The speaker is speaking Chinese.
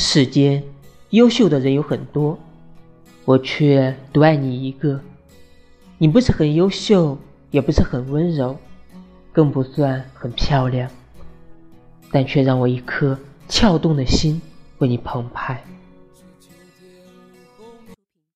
世间优秀的人有很多我却独爱你一个。你不是很优秀也不是很温柔更不算很漂亮但却让我一颗跳动的心为你澎湃。